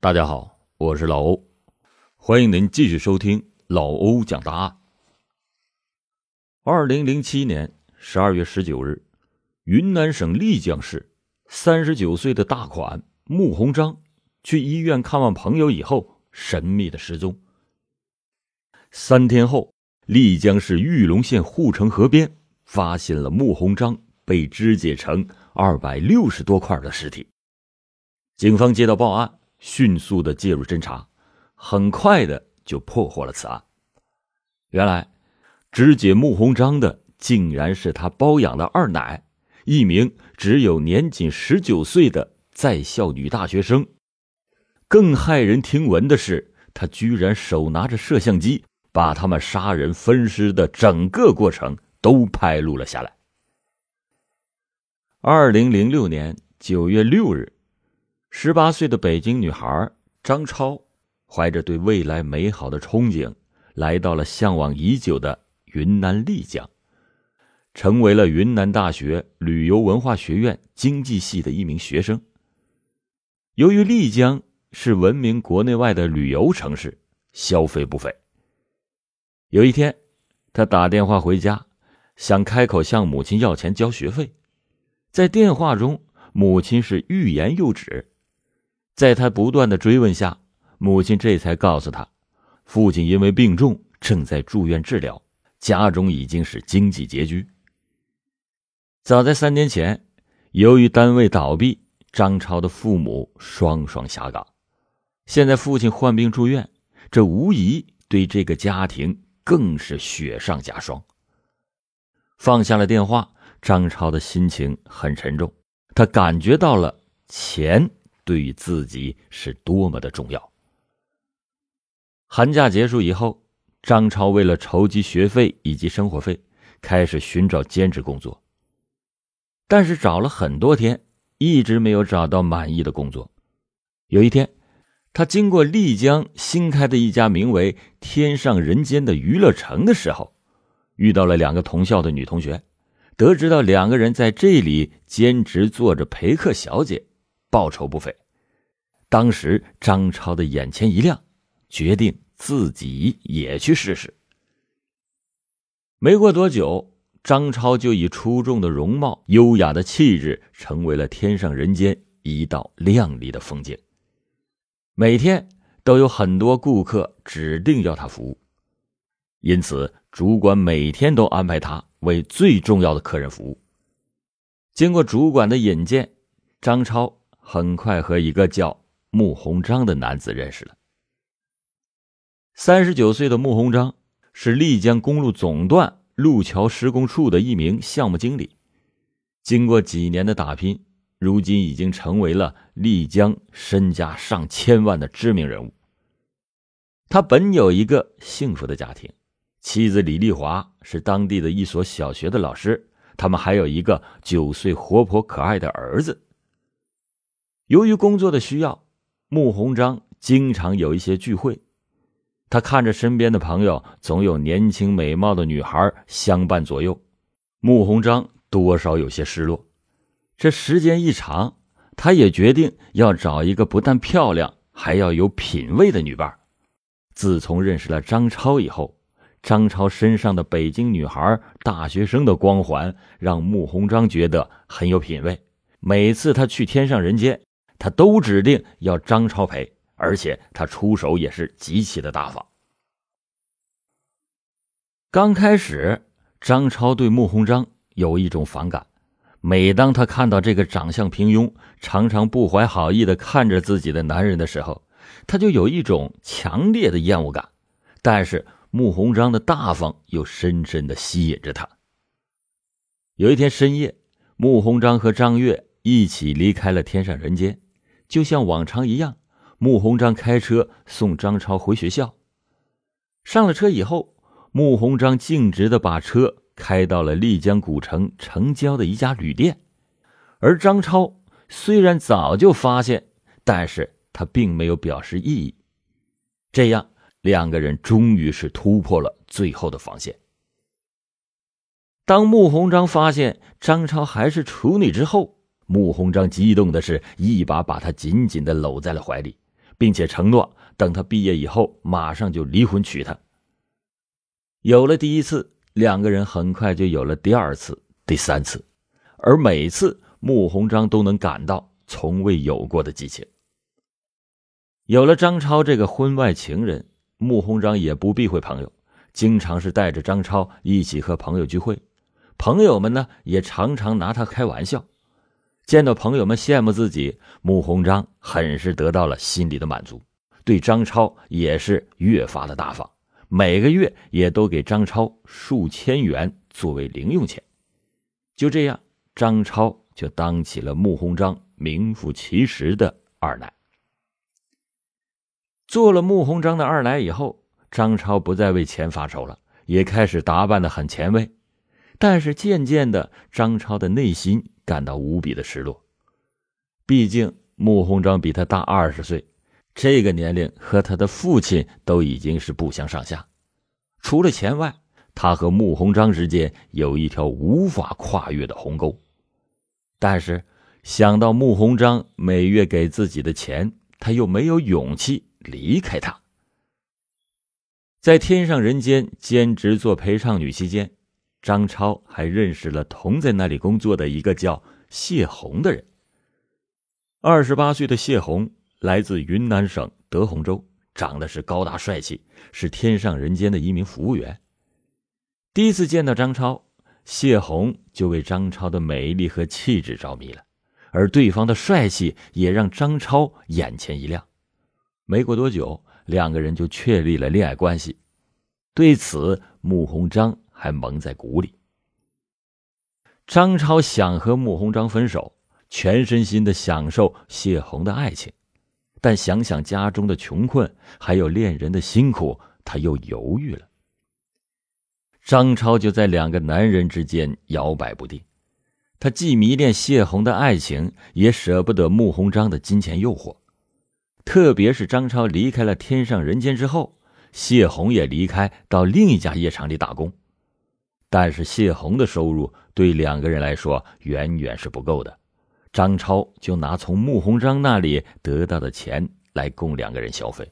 大家好，我是老欧，欢迎您继续收听老欧讲大案。二零零七年十二月十九日，云南省丽江市三十九岁的大款穆鸿章去医院看望朋友以后，神秘的失踪。三天后，丽江市玉龙县护城河边发现了穆鸿章被肢解成二百六十多块的尸体。警方接到报案，迅速的介入侦查，很快的就破获了此案。原来，肢解穆鸿章的竟然是他包养的二奶，一名只有年仅十九岁的在校女大学生。更骇人听闻的是，他居然手拿着摄像机。把他们杀人分尸的整个过程都拍录了下来。二零零六年九月六日，十八岁的北京女孩张超，怀着对未来美好的憧憬，来到了向往已久的云南丽江，成为了云南大学旅游文化学院经济系的一名学生。由于丽江是闻名国内外的旅游城市，消费不菲。有一天，他打电话回家，想开口向母亲要钱交学费。在电话中，母亲是欲言又止。在他不断的追问下，母亲这才告诉他，父亲因为病重，正在住院治疗，家中已经是经济拮据。早在三年前，由于单位倒闭，张超的父母双双下岗。现在父亲患病住院，这无疑对这个家庭。更是雪上加霜。放下了电话，张超的心情很沉重。他感觉到了钱对于自己是多么的重要。寒假结束以后，张超为了筹集学费以及生活费，开始寻找兼职工作。但是找了很多天，一直没有找到满意的工作。有一天。他经过丽江新开的一家名为“天上人间”的娱乐城的时候，遇到了两个同校的女同学，得知到两个人在这里兼职做着陪客小姐，报酬不菲。当时张超的眼前一亮，决定自己也去试试。没过多久，张超就以出众的容貌、优雅的气质，成为了天上人间一道亮丽的风景。每天都有很多顾客指定要他服务，因此主管每天都安排他为最重要的客人服务。经过主管的引荐，张超很快和一个叫穆鸿章的男子认识了。三十九岁的穆鸿章是丽江公路总段路桥施工处的一名项目经理，经过几年的打拼。如今已经成为了丽江身家上千万的知名人物。他本有一个幸福的家庭，妻子李丽华是当地的一所小学的老师，他们还有一个九岁活泼可爱的儿子。由于工作的需要，穆鸿章经常有一些聚会，他看着身边的朋友总有年轻美貌的女孩相伴左右，穆鸿章多少有些失落。这时间一长，他也决定要找一个不但漂亮还要有品位的女伴。自从认识了张超以后，张超身上的北京女孩、大学生的光环让穆鸿章觉得很有品位。每次他去天上人间，他都指定要张超陪，而且他出手也是极其的大方。刚开始，张超对穆鸿章有一种反感。每当他看到这个长相平庸、常常不怀好意的看着自己的男人的时候，他就有一种强烈的厌恶感。但是穆鸿章的大方又深深的吸引着他。有一天深夜，穆鸿章和张月一起离开了天上人间，就像往常一样，穆鸿章开车送张超回学校。上了车以后，穆鸿章径直的把车。开到了丽江古城城郊的一家旅店，而张超虽然早就发现，但是他并没有表示异议。这样，两个人终于是突破了最后的防线。当穆鸿章发现张超还是处女之后，穆鸿章激动的是一把把她紧紧的搂在了怀里，并且承诺等他毕业以后马上就离婚娶她。有了第一次，两个人很快就有了第二次、第三次，而每次穆鸿章都能感到从未有过的激情。有了张超这个婚外情人，穆鸿章也不避讳朋友，经常是带着张超一起和朋友聚会，朋友们呢也常常拿他开玩笑。见到朋友们羡慕自己，穆鸿章很是得到了心里的满足，对张超也是越发的大方。每个月也都给张超数千元作为零用钱，就这样，张超就当起了穆鸿章名副其实的二奶。做了穆鸿章的二奶以后，张超不再为钱发愁了，也开始打扮的很前卫。但是渐渐的，张超的内心感到无比的失落，毕竟穆鸿章比他大二十岁。这个年龄和他的父亲都已经是不相上下，除了钱外，他和穆鸿章之间有一条无法跨越的鸿沟。但是想到穆鸿章每月给自己的钱，他又没有勇气离开他。在天上人间兼职做陪唱女期间，张超还认识了同在那里工作的一个叫谢红的人。二十八岁的谢红。来自云南省德宏州，长得是高大帅气，是天上人间的一名服务员。第一次见到张超，谢红就为张超的美丽和气质着迷了，而对方的帅气也让张超眼前一亮。没过多久，两个人就确立了恋爱关系。对此，穆鸿章还蒙在鼓里。张超想和穆鸿章分手，全身心的享受谢红的爱情。但想想家中的穷困，还有恋人的辛苦，他又犹豫了。张超就在两个男人之间摇摆不定，他既迷恋谢红的爱情，也舍不得穆鸿章的金钱诱惑。特别是张超离开了天上人间之后，谢红也离开到另一家夜场里打工，但是谢红的收入对两个人来说远远是不够的。张超就拿从穆鸿章那里得到的钱来供两个人消费。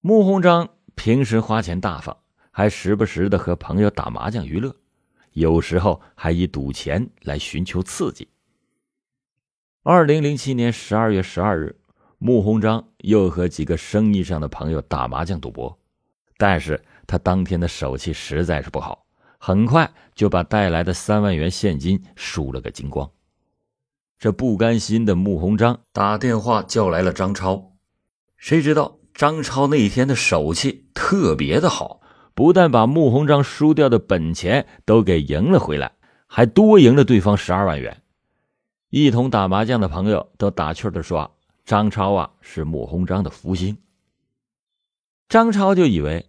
穆鸿章平时花钱大方，还时不时的和朋友打麻将娱乐，有时候还以赌钱来寻求刺激。二零零七年十二月十二日，穆鸿章又和几个生意上的朋友打麻将赌博，但是他当天的手气实在是不好。很快就把带来的三万元现金输了个精光。这不甘心的穆鸿章打电话叫来了张超，谁知道张超那一天的手气特别的好，不但把穆鸿章输掉的本钱都给赢了回来，还多赢了对方十二万元。一同打麻将的朋友都打趣的说：“张超啊，是穆鸿章的福星。”张超就以为。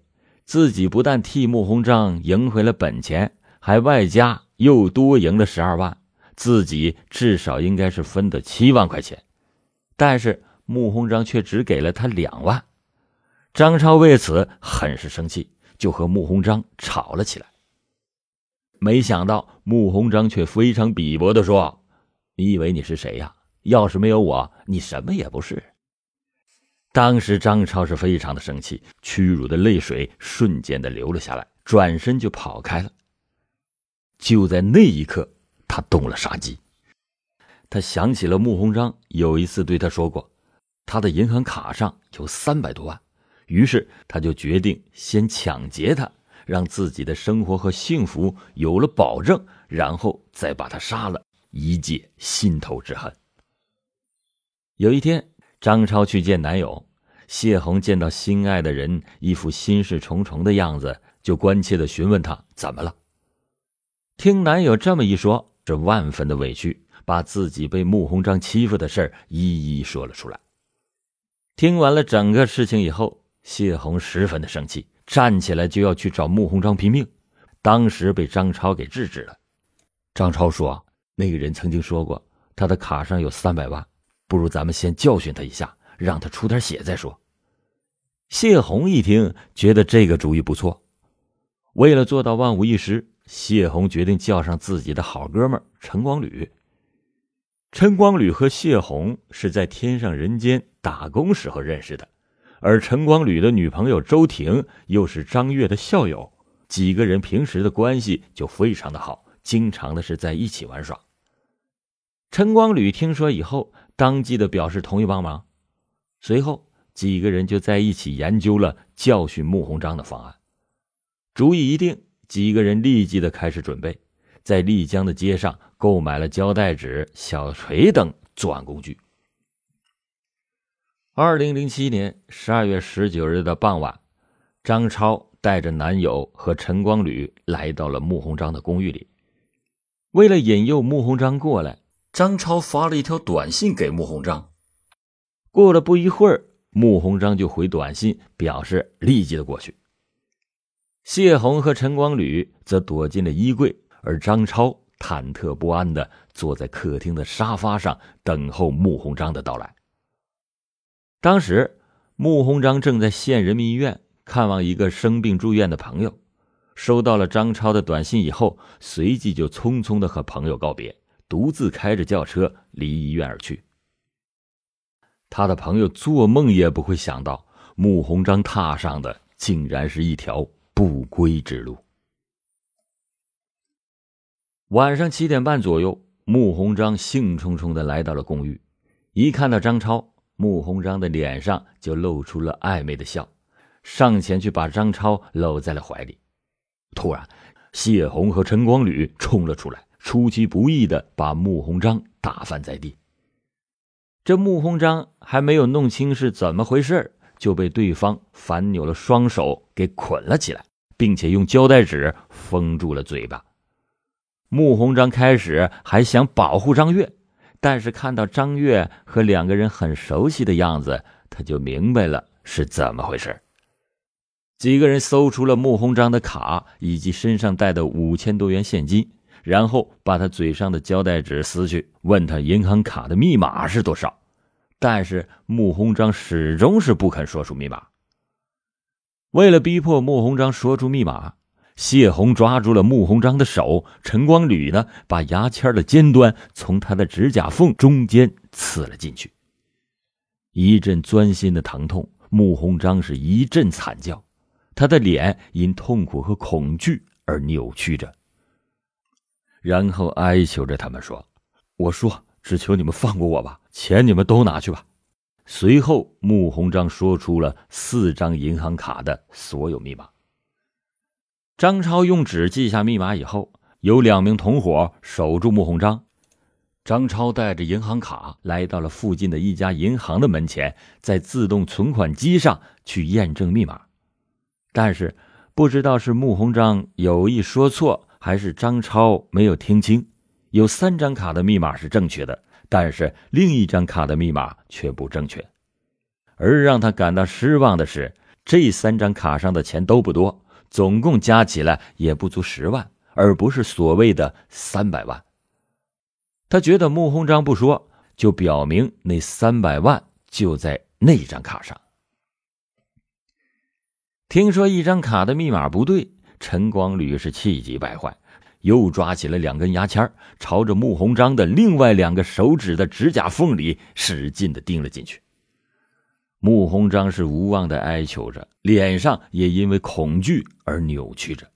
自己不但替穆鸿章赢回了本钱，还外加又多赢了十二万，自己至少应该是分得七万块钱。但是穆鸿章却只给了他两万，张超为此很是生气，就和穆鸿章吵了起来。没想到穆鸿章却非常鄙薄的说：“你以为你是谁呀？要是没有我，你什么也不是。”当时张超是非常的生气，屈辱的泪水瞬间的流了下来，转身就跑开了。就在那一刻，他动了杀机。他想起了穆鸿章有一次对他说过，他的银行卡上有三百多万，于是他就决定先抢劫他，让自己的生活和幸福有了保证，然后再把他杀了，以解心头之恨。有一天，张超去见男友。谢红见到心爱的人一副心事重重的样子，就关切的询问他怎么了。听男友这么一说，这万分的委屈，把自己被穆鸿章欺负的事一一说了出来。听完了整个事情以后，谢红十分的生气，站起来就要去找穆鸿章拼命，当时被张超给制止了。张超说：“那个人曾经说过，他的卡上有三百万，不如咱们先教训他一下。”让他出点血再说。谢红一听，觉得这个主意不错。为了做到万无一失，谢红决定叫上自己的好哥们陈光吕。陈光吕和谢红是在天上人间打工时候认识的，而陈光吕的女朋友周婷又是张月的校友，几个人平时的关系就非常的好，经常的是在一起玩耍。陈光吕听说以后，当即的表示同意帮忙，随后几个人就在一起研究了教训穆鸿章的方案。主意一定，几个人立即的开始准备。在丽江的街上购买了胶带纸、小锤等作案工具。二零零七年十二月十九日的傍晚，张超带着男友和陈光吕来到了穆鸿章的公寓里。为了引诱穆鸿章过来，张超发了一条短信给穆鸿章。过了不一会儿，穆鸿章就回短信表示立即的过去。谢红和陈光吕则躲进了衣柜。而张超忐忑不安的坐在客厅的沙发上，等候穆鸿章的到来。当时，穆鸿章正在县人民医院看望一个生病住院的朋友，收到了张超的短信以后，随即就匆匆的和朋友告别，独自开着轿车离医院而去。他的朋友做梦也不会想到，穆鸿章踏上的竟然是一条不归之路。晚上七点半左右，穆鸿章兴冲冲的来到了公寓。一看到张超，穆鸿章的脸上就露出了暧昧的笑，上前去把张超搂在了怀里。突然，谢红和陈光吕冲了出来，出其不意的把穆鸿章打翻在地。这穆鸿章还没有弄清是怎么回事，就被对方反扭了双手给捆了起来，并且用胶带纸封住了嘴巴。穆鸿章开始还想保护张月，但是看到张月和两个人很熟悉的样子，他就明白了是怎么回事。几个人搜出了穆鸿章的卡以及身上带的五千多元现金，然后把他嘴上的胶带纸撕去，问他银行卡的密码是多少。但是穆鸿章始终是不肯说出密码。为了逼迫穆鸿章说出密码。谢红抓住了穆鸿章的手，陈光吕呢，把牙签的尖端从他的指甲缝中间刺了进去。一阵钻心的疼痛，穆鸿章是一阵惨叫，他的脸因痛苦和恐惧而扭曲着，然后哀求着他们说：“我说，只求你们放过我吧，钱你们都拿去吧。”随后，穆鸿章说出了四张银行卡的所有密码。张超用纸记下密码以后，有两名同伙守住穆鸿章。张超带着银行卡来到了附近的一家银行的门前，在自动存款机上去验证密码。但是，不知道是穆鸿章有意说错，还是张超没有听清，有三张卡的密码是正确的，但是另一张卡的密码却不正确。而让他感到失望的是，这三张卡上的钱都不多。总共加起来也不足十万，而不是所谓的三百万。他觉得穆鸿章不说，就表明那三百万就在那张卡上。听说一张卡的密码不对，陈光吕是气急败坏，又抓起了两根牙签，朝着穆鸿章的另外两个手指的指甲缝里使劲的钉了进去。穆鸿章是无望的哀求着，脸上也因为恐惧而扭曲着。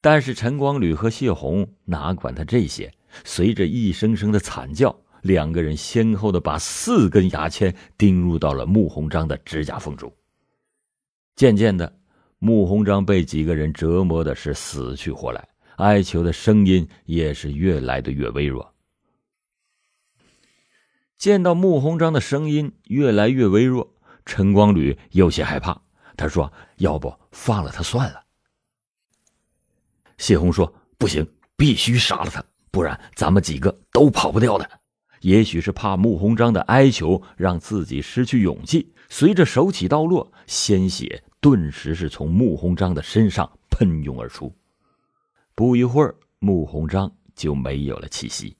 但是陈光吕和谢红哪管他这些？随着一声声的惨叫，两个人先后的把四根牙签钉入到了穆鸿章的指甲缝中。渐渐的，穆鸿章被几个人折磨的是死去活来，哀求的声音也是越来的越微弱。见到穆鸿章的声音越来越微弱，陈光吕有些害怕。他说：“要不放了他算了。”谢红说：“不行，必须杀了他，不然咱们几个都跑不掉的。”也许是怕穆鸿章的哀求让自己失去勇气，随着手起刀落，鲜血顿时是从穆鸿章的身上喷涌而出。不一会儿，穆鸿章就没有了气息。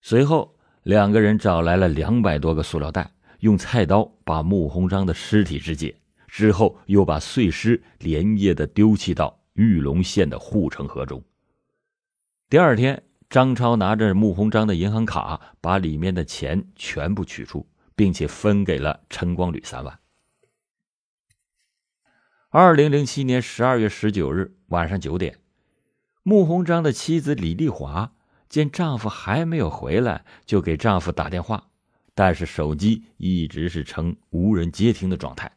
随后。两个人找来了两百多个塑料袋，用菜刀把穆鸿章的尸体肢解，之后又把碎尸连夜的丢弃到玉龙县的护城河中。第二天，张超拿着穆鸿章的银行卡，把里面的钱全部取出，并且分给了陈光吕三万。二零零七年十二月十九日晚上九点，穆鸿章的妻子李丽华见丈夫还没有回来，就给丈夫打电话，但是手机一直是呈无人接听的状态。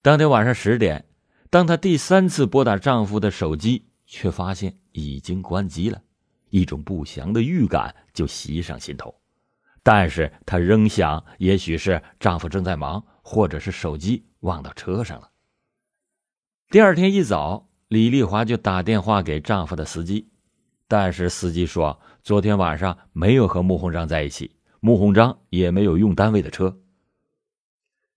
当天晚上十点，当她第三次拨打丈夫的手机，却发现已经关机了。一种不祥的预感就袭上心头，但是她仍想，也许是丈夫正在忙，或者是手机忘到车上了。第二天一早，李丽华就打电话给丈夫的司机，但是司机说昨天晚上没有和穆鸿章在一起，穆鸿章也没有用单位的车。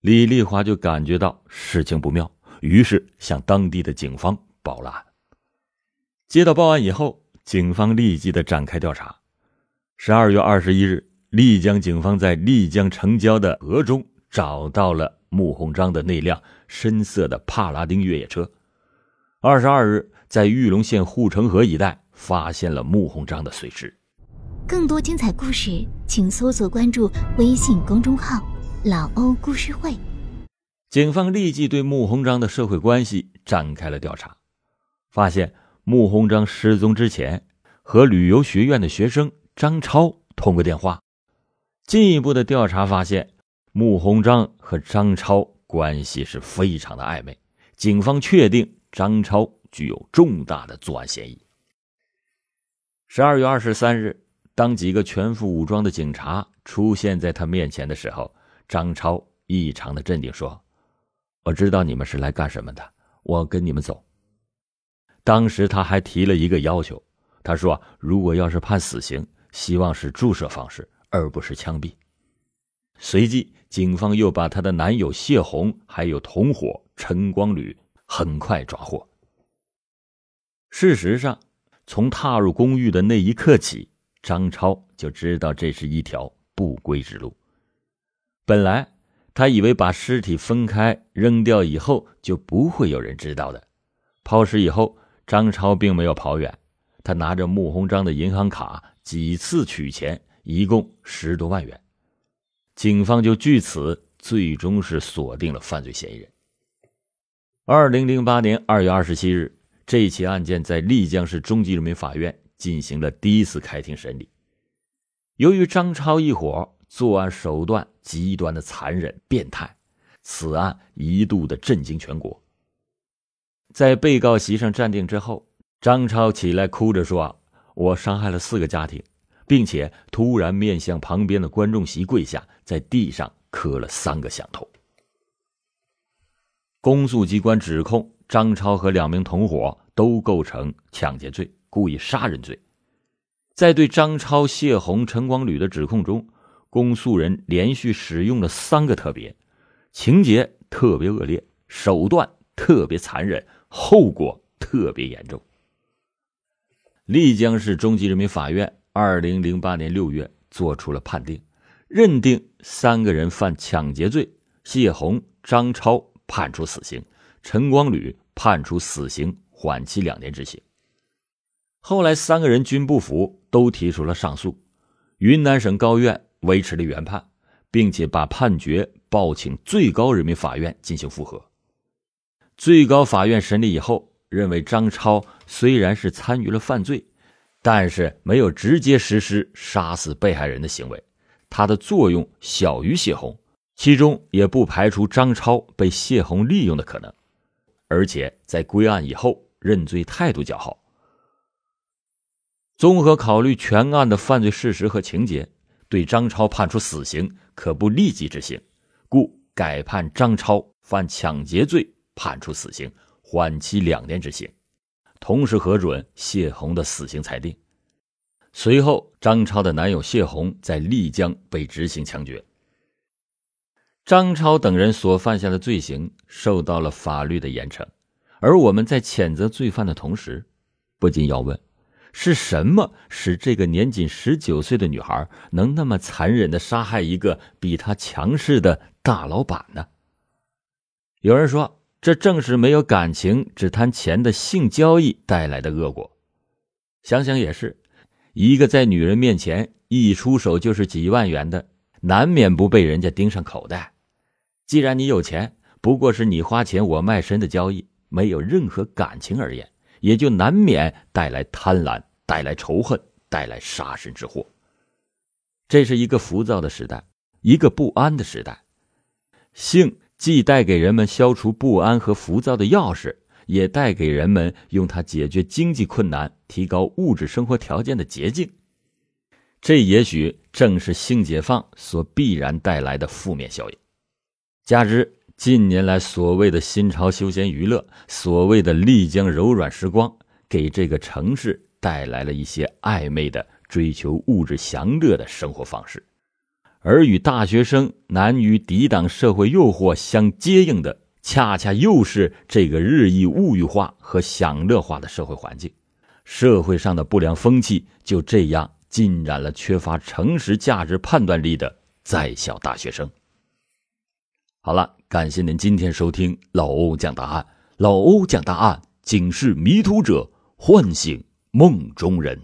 李丽华就感觉到事情不妙，于是向当地的警方报了案。接到报案以后。警方立即的展开调查。十二月二十一日，丽江警方在丽江城郊的河中找到了穆鸿章的那辆深色的帕拉丁越野车。二十二日，在玉龙县护城河一带发现了穆鸿章的碎尸。更多精彩故事，请搜索关注微信公众号“老欧故事会”。警方立即对穆鸿章的社会关系展开了调查，发现。穆鸿章失踪之前，和旅游学院的学生张超通过电话。进一步的调查发现，穆鸿章和张超关系是非常的暧昧。警方确定张超具有重大的作案嫌疑。十二月二十三日，当几个全副武装的警察出现在他面前的时候，张超异常的镇定，说：“我知道你们是来干什么的，我跟你们走。”当时他还提了一个要求，他说：“如果要是判死刑，希望是注射方式，而不是枪毙。”随即，警方又把他的男友谢红还有同伙陈光吕很快抓获。事实上，从踏入公寓的那一刻起，张超就知道这是一条不归之路。本来，他以为把尸体分开扔掉以后就不会有人知道的，抛尸以后。张超并没有跑远，他拿着穆鸿章的银行卡几次取钱，一共十多万元。警方就据此最终是锁定了犯罪嫌疑人。二零零八年二月二十七日，这起案件在丽江市中级人民法院进行了第一次开庭审理。由于张超一伙作案手段极端的残忍变态，此案一度的震惊全国。在被告席上站定之后，张超起来哭着说：“我伤害了四个家庭，并且突然面向旁边的观众席跪下，在地上磕了三个响头。”公诉机关指控张超和两名同伙都构成抢劫罪、故意杀人罪。在对张超、谢红、陈光吕的指控中，公诉人连续使用了三个特别：情节特别恶劣，手段特别残忍。后果特别严重。丽江市中级人民法院二零零八年六月作出了判定，认定三个人犯抢劫罪，谢红、张超判处死刑，陈光吕判处死刑缓期两年执行。后来三个人均不服，都提出了上诉，云南省高院维持了原判，并且把判决报请最高人民法院进行复核。最高法院审理以后，认为张超虽然是参与了犯罪，但是没有直接实施杀死被害人的行为，他的作用小于谢红，其中也不排除张超被谢红利用的可能，而且在归案以后认罪态度较好。综合考虑全案的犯罪事实和情节，对张超判处死刑可不立即执行，故改判张超犯抢劫罪。判处死刑，缓期两年执行，同时核准谢红的死刑裁定。随后，张超的男友谢红在丽江被执行枪决。张超等人所犯下的罪行受到了法律的严惩，而我们在谴责罪犯的同时，不禁要问：是什么使这个年仅十九岁的女孩能那么残忍的杀害一个比她强势的大老板呢？有人说。这正是没有感情、只贪钱的性交易带来的恶果。想想也是，一个在女人面前一出手就是几万元的，难免不被人家盯上口袋。既然你有钱，不过是你花钱我卖身的交易，没有任何感情而言，也就难免带来贪婪，带来仇恨，带来杀身之祸。这是一个浮躁的时代，一个不安的时代。性既带给人们消除不安和浮躁的钥匙。也带给人们用它解决经济困难、提高物质生活条件的捷径，这也许正是性解放所必然带来的负面效应。加之近年来所谓的新潮休闲娱乐、所谓的丽江柔软时光，给这个城市带来了一些暧昧的追求物质享乐的生活方式，而与大学生难于抵挡社会诱惑相接应的。恰恰又是这个日益物欲化和享乐化的社会环境，社会上的不良风气就这样浸染了缺乏诚实价值判断力的在校大学生。好了，感谢您今天收听老欧讲答案，老欧讲答案，警示迷途者，唤醒梦中人。